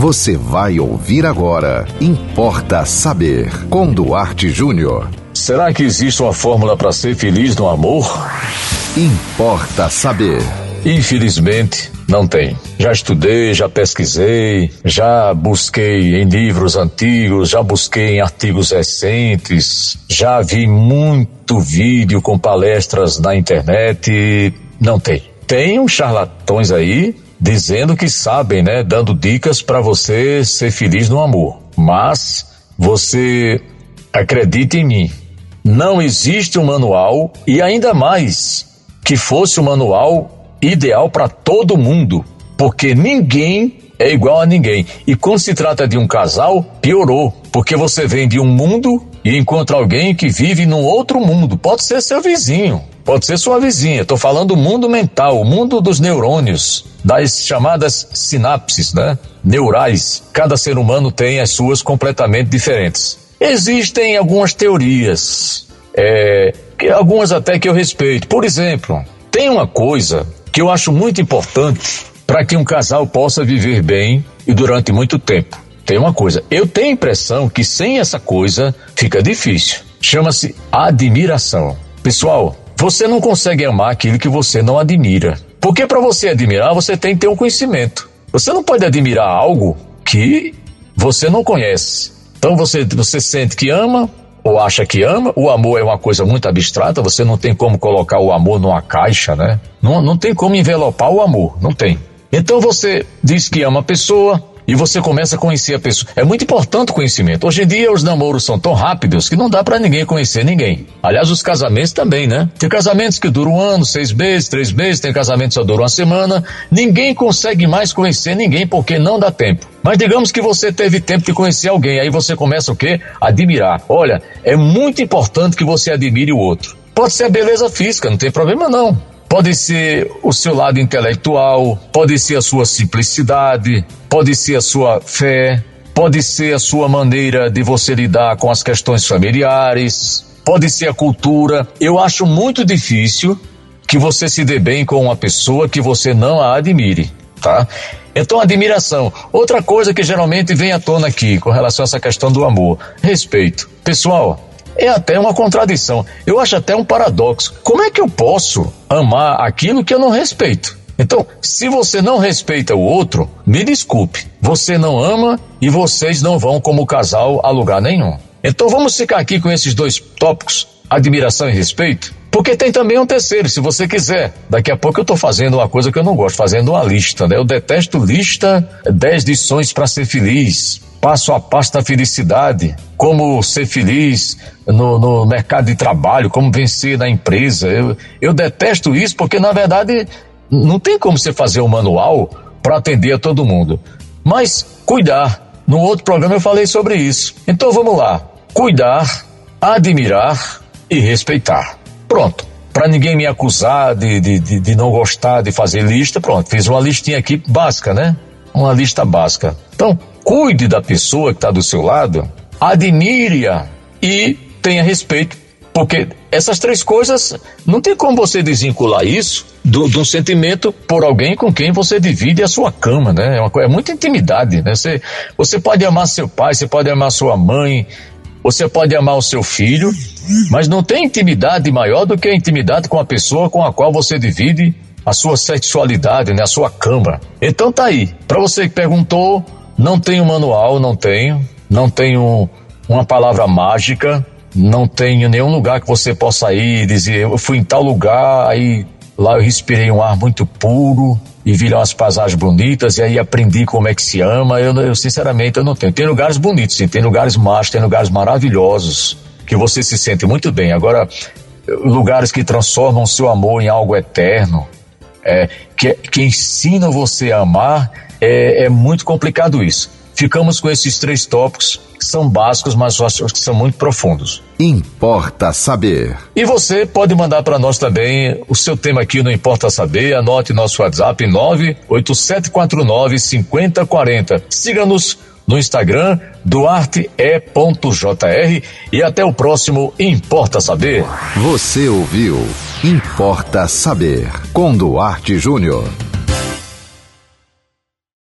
Você vai ouvir agora. Importa saber. Com Duarte Júnior. Será que existe uma fórmula para ser feliz no amor? Importa saber. Infelizmente, não tem. Já estudei, já pesquisei, já busquei em livros antigos, já busquei em artigos recentes, já vi muito vídeo com palestras na internet. Não tem. Tem uns charlatões aí dizendo que sabem, né, dando dicas para você ser feliz no amor. Mas você acredite em mim, não existe um manual e ainda mais que fosse um manual ideal para todo mundo, porque ninguém é igual a ninguém. E quando se trata de um casal, piorou, porque você vem de um mundo e encontra alguém que vive num outro mundo. Pode ser seu vizinho, pode ser sua vizinha. Estou falando do mundo mental, o mundo dos neurônios, das chamadas sinapses, né? Neurais. Cada ser humano tem as suas completamente diferentes. Existem algumas teorias, é, algumas até que eu respeito. Por exemplo, tem uma coisa que eu acho muito importante para que um casal possa viver bem e durante muito tempo. Tem uma coisa, eu tenho a impressão que sem essa coisa fica difícil. Chama-se admiração. Pessoal, você não consegue amar aquilo que você não admira. Porque para você admirar, você tem que ter um conhecimento. Você não pode admirar algo que você não conhece. Então você, você sente que ama, ou acha que ama. O amor é uma coisa muito abstrata, você não tem como colocar o amor numa caixa, né? Não, não tem como envelopar o amor, não tem. Então você diz que ama a pessoa, e você começa a conhecer a pessoa. É muito importante o conhecimento. Hoje em dia os namoros são tão rápidos que não dá para ninguém conhecer ninguém. Aliás, os casamentos também, né? Tem casamentos que duram um ano, seis meses, três meses, tem casamentos que só duram uma semana. Ninguém consegue mais conhecer ninguém porque não dá tempo. Mas digamos que você teve tempo de conhecer alguém, aí você começa o quê? Admirar. Olha, é muito importante que você admire o outro. Pode ser a beleza física, não tem problema não. Pode ser o seu lado intelectual, pode ser a sua simplicidade, pode ser a sua fé, pode ser a sua maneira de você lidar com as questões familiares, pode ser a cultura. Eu acho muito difícil que você se dê bem com uma pessoa que você não a admire, tá? Então, admiração. Outra coisa que geralmente vem à tona aqui com relação a essa questão do amor: respeito. Pessoal, é até uma contradição. Eu acho até um paradoxo. Como é que eu posso amar aquilo que eu não respeito? Então, se você não respeita o outro, me desculpe, você não ama e vocês não vão, como casal, a lugar nenhum. Então vamos ficar aqui com esses dois tópicos, admiração e respeito, porque tem também um terceiro, se você quiser. Daqui a pouco eu estou fazendo uma coisa que eu não gosto, fazendo uma lista, né? Eu detesto lista 10 lições para ser feliz passo a passo da felicidade, como ser feliz no, no mercado de trabalho, como vencer na empresa. Eu, eu detesto isso porque, na verdade, não tem como você fazer um manual para atender a todo mundo. Mas cuidar. No outro programa eu falei sobre isso. Então vamos lá. Cuidar, admirar e respeitar. Pronto. Para ninguém me acusar de, de, de, de não gostar de fazer lista, pronto. Fiz uma listinha aqui básica, né? Uma lista básica. Então, cuide da pessoa que está do seu lado, admire-a e tenha respeito. Porque essas três coisas, não tem como você desvincular isso do, do sentimento por alguém com quem você divide a sua cama, né? É, uma, é muita intimidade, né? Você, você pode amar seu pai, você pode amar sua mãe, você pode amar o seu filho, mas não tem intimidade maior do que a intimidade com a pessoa com a qual você divide a sua sexualidade, né? A sua cama. Então tá aí. Para você que perguntou, não tenho manual, não tenho. Não tenho uma palavra mágica. Não tenho nenhum lugar que você possa ir e dizer, eu fui em tal lugar, aí lá eu respirei um ar muito puro e vi umas paisagens bonitas e aí aprendi como é que se ama. Eu, eu sinceramente eu não tenho. Tem lugares bonitos, sim, tem lugares mágicos, tem lugares maravilhosos que você se sente muito bem. Agora, lugares que transformam seu amor em algo eterno, é, que, que ensinam você a amar, é, é muito complicado isso. Ficamos com esses três tópicos que são básicos, mas acho que são muito profundos. Importa saber. E você pode mandar para nós também o seu tema aqui no Importa Saber. Anote nosso WhatsApp 98749 5040. Siga-nos no Instagram duarte.e.jr e até o próximo Importa Saber. Você ouviu Importa Saber com Duarte Júnior.